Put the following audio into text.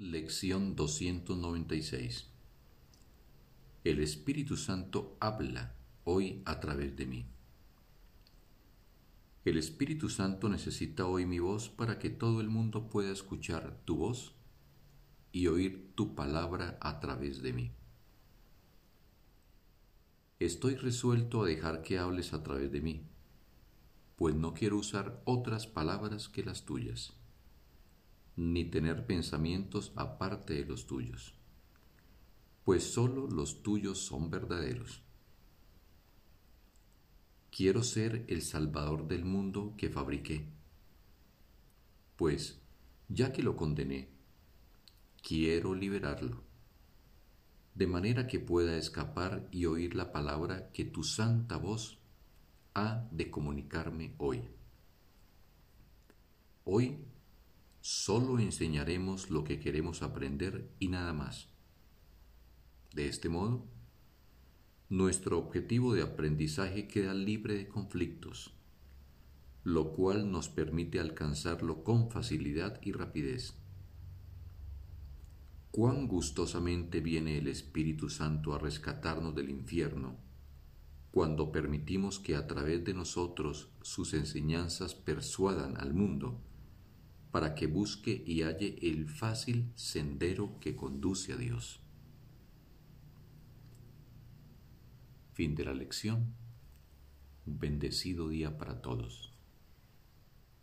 Lección 296 El Espíritu Santo habla hoy a través de mí. El Espíritu Santo necesita hoy mi voz para que todo el mundo pueda escuchar tu voz y oír tu palabra a través de mí. Estoy resuelto a dejar que hables a través de mí, pues no quiero usar otras palabras que las tuyas ni tener pensamientos aparte de los tuyos, pues sólo los tuyos son verdaderos. Quiero ser el Salvador del mundo que fabriqué, pues ya que lo condené, quiero liberarlo, de manera que pueda escapar y oír la palabra que tu santa voz ha de comunicarme hoy. Hoy Solo enseñaremos lo que queremos aprender y nada más. De este modo, nuestro objetivo de aprendizaje queda libre de conflictos, lo cual nos permite alcanzarlo con facilidad y rapidez. Cuán gustosamente viene el Espíritu Santo a rescatarnos del infierno cuando permitimos que a través de nosotros sus enseñanzas persuadan al mundo para que busque y halle el fácil sendero que conduce a Dios. Fin de la lección. Un bendecido día para todos.